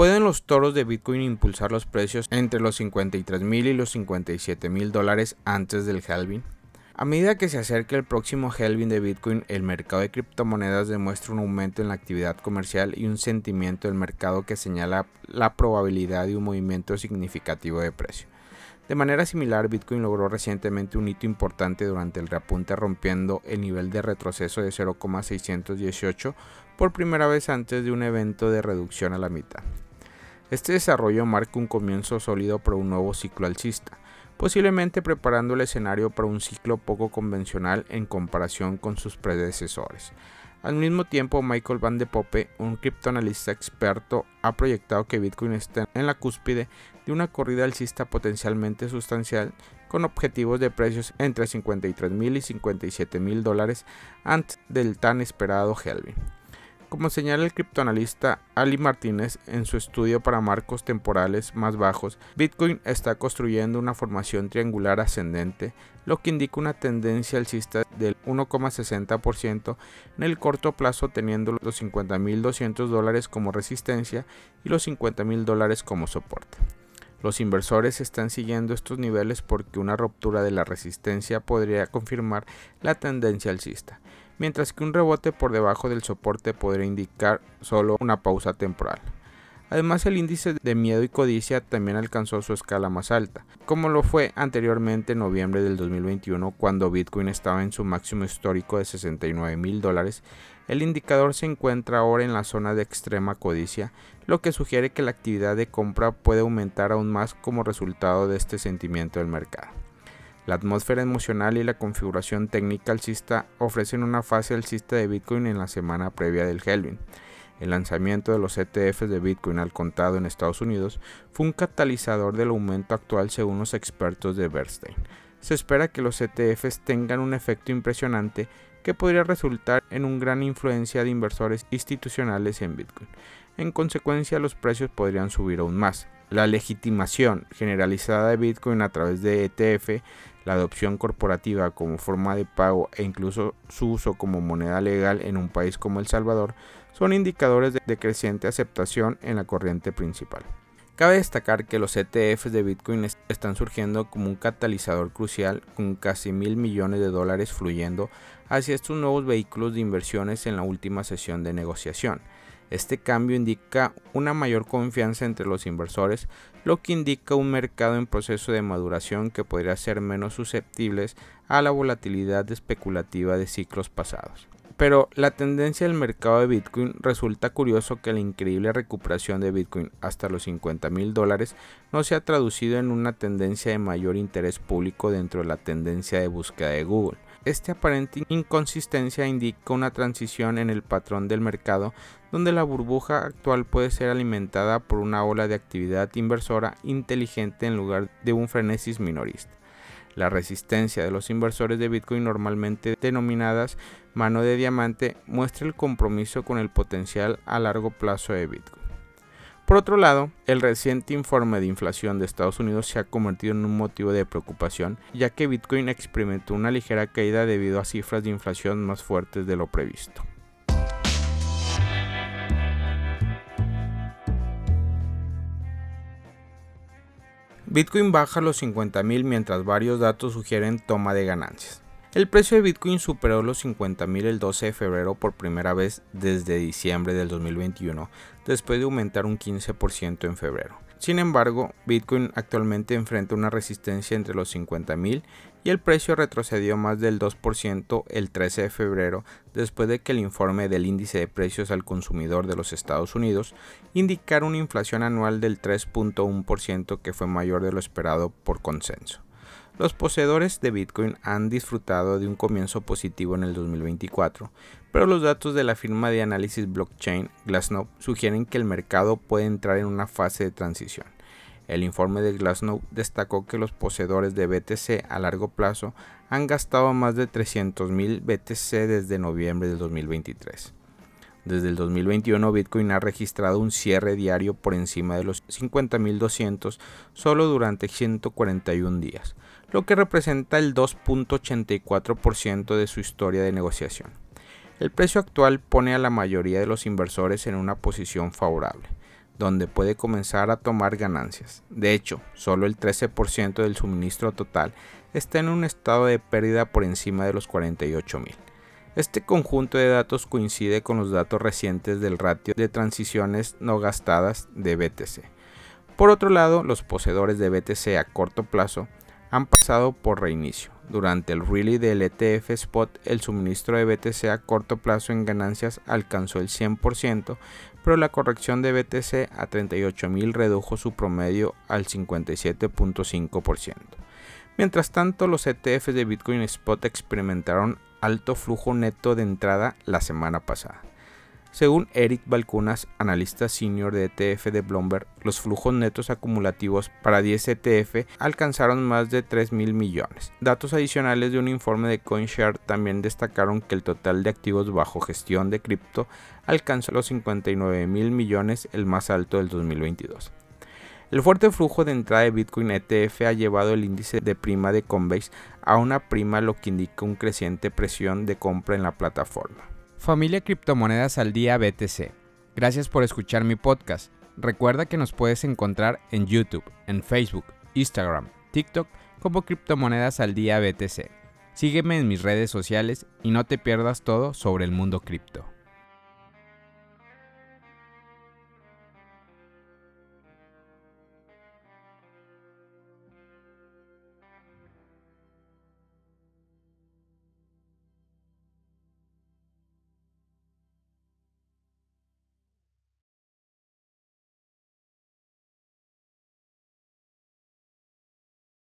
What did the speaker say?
¿Pueden los toros de Bitcoin impulsar los precios entre los 53 mil y los 57 mil dólares antes del halving? A medida que se acerca el próximo halving de Bitcoin, el mercado de criptomonedas demuestra un aumento en la actividad comercial y un sentimiento del mercado que señala la probabilidad de un movimiento significativo de precio. De manera similar, Bitcoin logró recientemente un hito importante durante el reapunte rompiendo el nivel de retroceso de 0,618 por primera vez antes de un evento de reducción a la mitad. Este desarrollo marca un comienzo sólido para un nuevo ciclo alcista, posiblemente preparando el escenario para un ciclo poco convencional en comparación con sus predecesores. Al mismo tiempo, Michael Van de Poppe, un criptoanalista experto, ha proyectado que Bitcoin está en la cúspide de una corrida alcista potencialmente sustancial con objetivos de precios entre 53 mil y 57 mil dólares antes del tan esperado halving. Como señala el criptoanalista Ali Martínez en su estudio para marcos temporales más bajos, Bitcoin está construyendo una formación triangular ascendente, lo que indica una tendencia alcista del 1,60% en el corto plazo teniendo los 50.200 dólares como resistencia y los 50.000 dólares como soporte. Los inversores están siguiendo estos niveles porque una ruptura de la resistencia podría confirmar la tendencia alcista mientras que un rebote por debajo del soporte podría indicar solo una pausa temporal. Además, el índice de miedo y codicia también alcanzó su escala más alta, como lo fue anteriormente en noviembre del 2021 cuando Bitcoin estaba en su máximo histórico de 69 mil dólares. El indicador se encuentra ahora en la zona de extrema codicia, lo que sugiere que la actividad de compra puede aumentar aún más como resultado de este sentimiento del mercado. La atmósfera emocional y la configuración técnica alcista ofrecen una fase alcista de Bitcoin en la semana previa del halving. El lanzamiento de los ETFs de Bitcoin al contado en Estados Unidos fue un catalizador del aumento actual según los expertos de Bernstein. Se espera que los ETFs tengan un efecto impresionante que podría resultar en una gran influencia de inversores institucionales en Bitcoin. En consecuencia, los precios podrían subir aún más. La legitimación generalizada de Bitcoin a través de ETF la adopción corporativa como forma de pago e incluso su uso como moneda legal en un país como El Salvador son indicadores de, creciente aceptación en la corriente principal. Cabe destacar que los ETFs de Bitcoin están surgiendo como un catalizador crucial con casi mil millones de dólares fluyendo hacia estos nuevos vehículos de inversiones en la última sesión de negociación. Este cambio indica una mayor confianza entre los inversores, lo que indica un mercado en proceso de maduración que podría ser menos susceptibles a la volatilidad especulativa de ciclos pasados. Pero la tendencia del mercado de Bitcoin resulta curioso que la increíble recuperación de Bitcoin hasta los 50 mil dólares no se ha traducido en una tendencia de mayor interés público dentro de la tendencia de búsqueda de Google. Esta aparente inconsistencia indica una transición en el patrón del mercado donde la burbuja actual puede ser alimentada por una ola de actividad inversora inteligente en lugar de un frenesis minorista. La resistencia de los inversores de Bitcoin normalmente denominadas mano de diamante muestra el compromiso con el potencial a largo plazo de Bitcoin. Por otro lado, el reciente informe de inflación de Estados Unidos se ha convertido en un motivo de preocupación, ya que Bitcoin experimentó una ligera caída debido a cifras de inflación más fuertes de lo previsto. Bitcoin baja los 50.000 mientras varios datos sugieren toma de ganancias. El precio de Bitcoin superó los 50.000 el 12 de febrero por primera vez desde diciembre del 2021, después de aumentar un 15% en febrero. Sin embargo, Bitcoin actualmente enfrenta una resistencia entre los 50.000 y el precio retrocedió más del 2% el 13 de febrero después de que el informe del índice de precios al consumidor de los Estados Unidos indicara una inflación anual del 3.1% que fue mayor de lo esperado por consenso. Los poseedores de Bitcoin han disfrutado de un comienzo positivo en el 2024, pero los datos de la firma de análisis blockchain Glassnode sugieren que el mercado puede entrar en una fase de transición. El informe de Glassnode destacó que los poseedores de BTC a largo plazo han gastado más de 300.000 BTC desde noviembre del 2023. Desde el 2021 Bitcoin ha registrado un cierre diario por encima de los 50.200 solo durante 141 días, lo que representa el 2.84% de su historia de negociación. El precio actual pone a la mayoría de los inversores en una posición favorable. donde puede comenzar a tomar ganancias. De hecho, solo el 13% del suministro total está en un estado de pérdida por encima de los 48.000. Este conjunto de datos coincide con los datos recientes del ratio de transiciones no gastadas de BTC. Por otro lado, los poseedores de BTC a corto plazo han pasado por reinicio. Durante el rally del ETF Spot, el suministro de BTC a corto plazo en ganancias alcanzó el 100%, pero la corrección de BTC a 38.000 redujo su promedio al 57.5%. Mientras tanto, los ETFs de Bitcoin Spot experimentaron alto flujo neto de entrada la semana pasada. Según Eric Balcunas, analista senior de ETF de Bloomberg, los flujos netos acumulativos para 10 ETF alcanzaron más de 3 mil millones. Datos adicionales de un informe de CoinShare también destacaron que el total de activos bajo gestión de cripto alcanzó los 59 mil millones, el más alto del 2022. El fuerte flujo de entrada de Bitcoin ETF ha llevado el índice de prima de Coinbase a una prima, lo que indica una creciente presión de compra en la plataforma. Familia Criptomonedas al Día BTC. Gracias por escuchar mi podcast. Recuerda que nos puedes encontrar en YouTube, en Facebook, Instagram, TikTok como Criptomonedas al Día BTC. Sígueme en mis redes sociales y no te pierdas todo sobre el mundo cripto.